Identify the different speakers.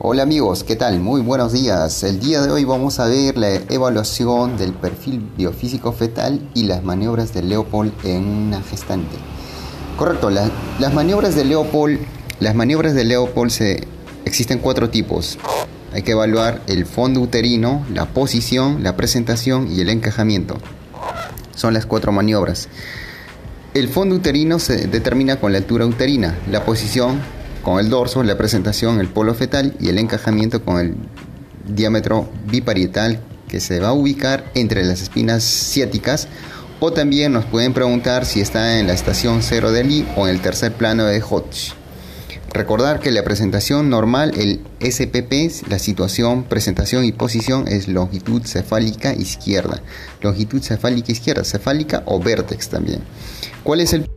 Speaker 1: Hola amigos, ¿qué tal? Muy buenos días. El día de hoy vamos a ver la evaluación del perfil biofísico fetal y las maniobras de Leopold en una gestante. Correcto, las maniobras de Leopold, las maniobras de Leopold se, existen cuatro tipos. Hay que evaluar el fondo uterino, la posición, la presentación y el encajamiento. Son las cuatro maniobras. El fondo uterino se determina con la altura uterina, la posición con el dorso, la presentación, el polo fetal y el encajamiento con el diámetro biparietal que se va a ubicar entre las espinas ciáticas o también nos pueden preguntar si está en la estación 0 de Lee o en el tercer plano de Hodge. Recordar que la presentación normal, el SPP, la situación, presentación y posición es longitud cefálica izquierda. Longitud cefálica izquierda, cefálica o vértex también. ¿Cuál es el